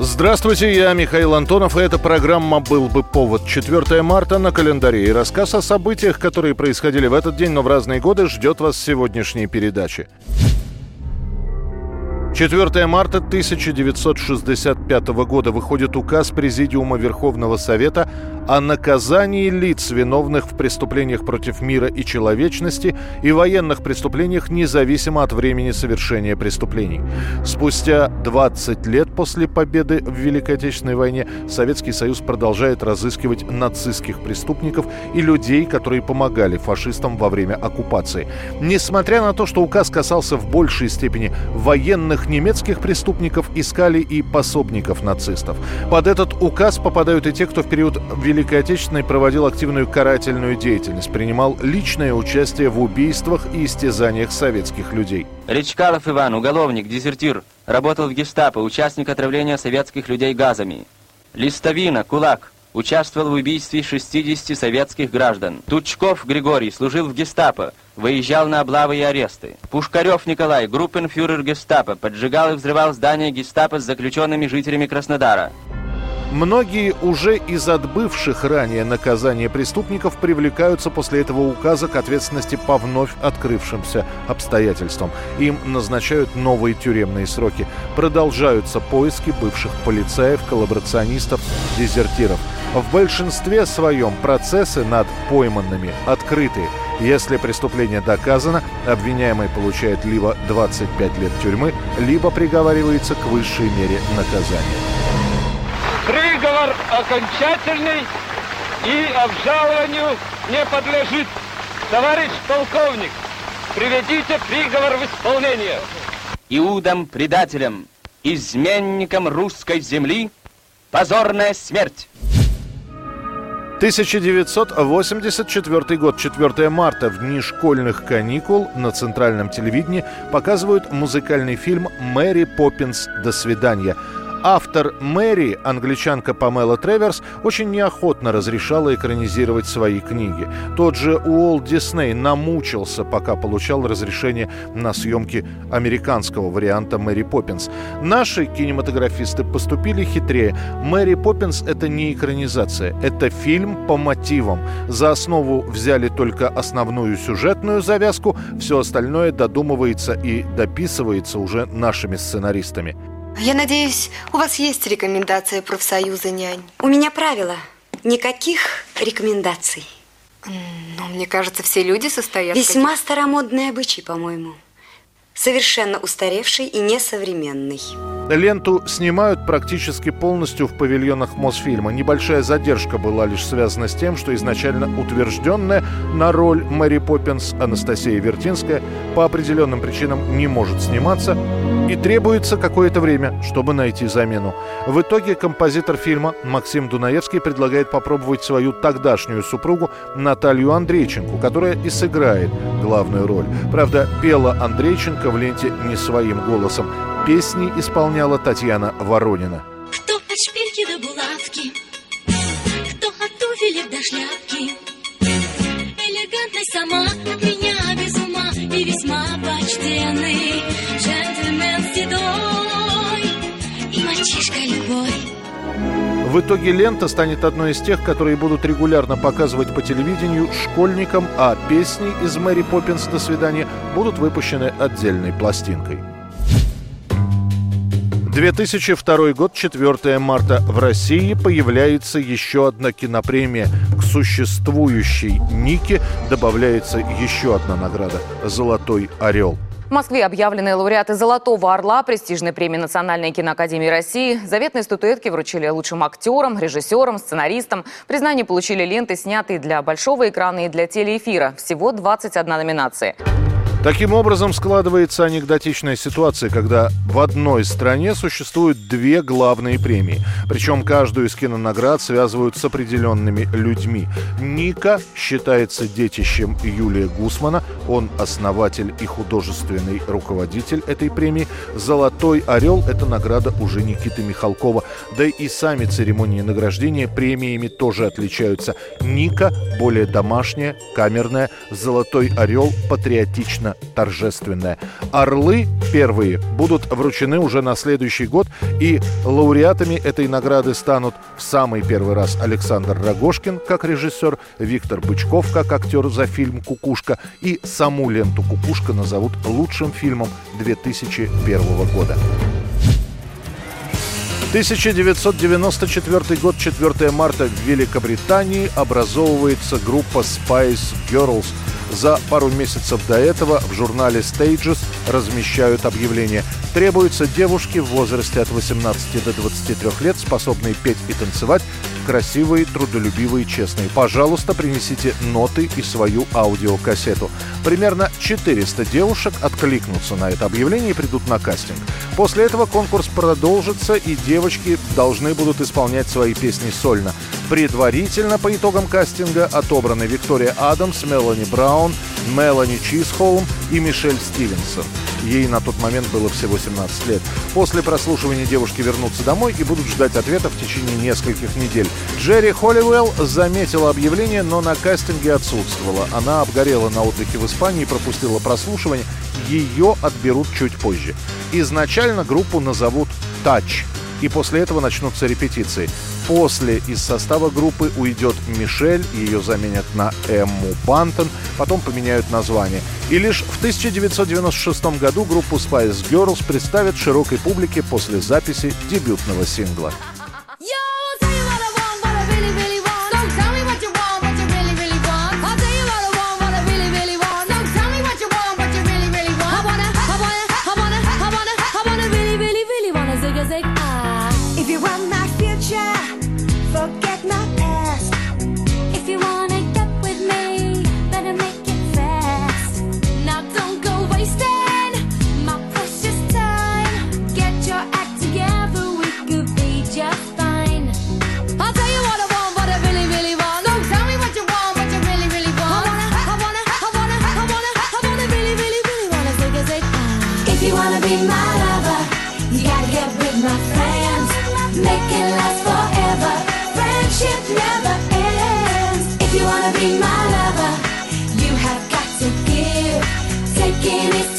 Здравствуйте, я Михаил Антонов, и эта программа «Был бы повод». 4 марта на календаре. И рассказ о событиях, которые происходили в этот день, но в разные годы, ждет вас сегодняшней передаче. 4 марта 1965 года выходит указ Президиума Верховного Совета о наказании лиц, виновных в преступлениях против мира и человечности и военных преступлениях, независимо от времени совершения преступлений. Спустя 20 лет после победы в Великой Отечественной войне Советский Союз продолжает разыскивать нацистских преступников и людей, которые помогали фашистам во время оккупации. Несмотря на то, что указ касался в большей степени военных немецких преступников, искали и пособников нацистов. Под этот указ попадают и те, кто в период Великой Отечественной проводил активную карательную деятельность, принимал личное участие в убийствах и истязаниях советских людей. Речкалов Иван, уголовник, дезертир, работал в гестапо, участник отравления советских людей газами. Листовина, кулак, участвовал в убийстве 60 советских граждан. Тучков Григорий служил в гестапо, выезжал на облавы и аресты. Пушкарев Николай, группенфюрер гестапо, поджигал и взрывал здание гестапо с заключенными жителями Краснодара. Многие уже из отбывших ранее наказания преступников привлекаются после этого указа к ответственности по вновь открывшимся обстоятельствам. Им назначают новые тюремные сроки. Продолжаются поиски бывших полицаев, коллаборационистов, дезертиров. В большинстве своем процессы над пойманными открыты. Если преступление доказано, обвиняемый получает либо 25 лет тюрьмы, либо приговаривается к высшей мере наказания. Приговор окончательный и обжалованию не подлежит. Товарищ полковник, приведите приговор в исполнение. Иудам, предателям, изменникам русской земли, позорная смерть. 1984 год, 4 марта, в дни школьных каникул на центральном телевидении показывают музыкальный фильм «Мэри Поппинс. До свидания». Автор Мэри, англичанка Памела Треверс, очень неохотно разрешала экранизировать свои книги. Тот же Уолт Дисней намучился, пока получал разрешение на съемки американского варианта Мэри Поппинс. Наши кинематографисты поступили хитрее. Мэри Поппинс — это не экранизация, это фильм по мотивам. За основу взяли только основную сюжетную завязку, все остальное додумывается и дописывается уже нашими сценаристами. Я надеюсь, у вас есть рекомендация профсоюза нянь? У меня правило. Никаких рекомендаций. Но мне кажется, все люди состоят... Весьма старомодный обычай, по-моему. Совершенно устаревший и несовременный. Ленту снимают практически полностью в павильонах Мосфильма. Небольшая задержка была лишь связана с тем, что изначально утвержденная на роль Мэри Поппинс Анастасия Вертинская по определенным причинам не может сниматься и требуется какое-то время, чтобы найти замену. В итоге композитор фильма Максим Дунаевский предлагает попробовать свою тогдашнюю супругу Наталью Андрейченко, которая и сыграет главную роль. Правда, пела Андрейченко в ленте не своим голосом. Песни исполняла Татьяна Воронина. Кто от шпильки до булавки, кто от туфелек до шляпки. Элегантной сама от меня без ума и весьма почтенный мальчишка любой. В итоге лента станет одной из тех, которые будут регулярно показывать по телевидению школьникам, а песни из «Мэри Поппинс. До свидания» будут выпущены отдельной пластинкой. 2002 год, 4 марта. В России появляется еще одна кинопремия. К существующей Нике добавляется еще одна награда – «Золотой орел». Москве объявлены лауреаты «Золотого орла», престижной премии Национальной киноакадемии России. Заветные статуэтки вручили лучшим актерам, режиссерам, сценаристам. Признание получили ленты, снятые для большого экрана и для телеэфира. Всего 21 номинации. Таким образом складывается анекдотичная ситуация, когда в одной стране существуют две главные премии. Причем каждую из кинонаград связывают с определенными людьми. Ника считается детищем Юлия Гусмана. Он основатель и художественный руководитель этой премии. «Золотой орел» — это награда уже Никиты Михалкова. Да и сами церемонии награждения премиями тоже отличаются. Ника более домашняя, камерная. «Золотой орел» патриотично торжественная. Орлы первые будут вручены уже на следующий год, и лауреатами этой награды станут в самый первый раз Александр Рогошкин как режиссер, Виктор Бычков как актер за фильм «Кукушка» и саму ленту «Кукушка» назовут лучшим фильмом 2001 года. 1994 год, 4 марта в Великобритании образовывается группа Spice Girls – за пару месяцев до этого в журнале Stages размещают объявление. Требуются девушки в возрасте от 18 до 23 лет, способные петь и танцевать, красивые, трудолюбивые, честные. Пожалуйста, принесите ноты и свою аудиокассету. Примерно 400 девушек откликнутся на это объявление и придут на кастинг. После этого конкурс продолжится, и девочки должны будут исполнять свои песни сольно. Предварительно по итогам кастинга отобраны Виктория Адамс, Мелани Браун, Мелани Чизхолм и Мишель Стивенсон. Ей на тот момент было всего 17 лет. После прослушивания девушки вернутся домой и будут ждать ответа в течение нескольких недель. Джерри Холливелл заметила объявление, но на кастинге отсутствовала. Она обгорела на отдыхе в Испании и пропустила прослушивание. Ее отберут чуть позже. Изначально группу назовут «Touch», и после этого начнутся репетиции. После из состава группы уйдет Мишель, ее заменят на Эмму Бантон, потом поменяют название. И лишь в 1996 году группу Spice Girls представят широкой публике после записи дебютного сингла. wanna be my lover, you have got to give. Taking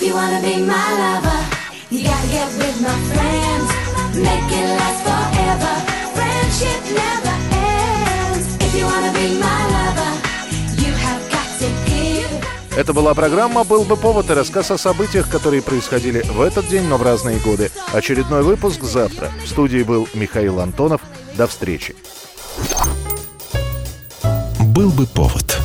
you wanna be my lover, you gotta get with my friends. Make it last forever. Friendship never ends. If you wanna be my lover, you have got to give. Это была программа «Был бы повод» и рассказ о событиях, которые происходили в этот день, но в разные годы. Очередной выпуск завтра. В студии был Михаил Антонов. До встречи. «Был бы повод»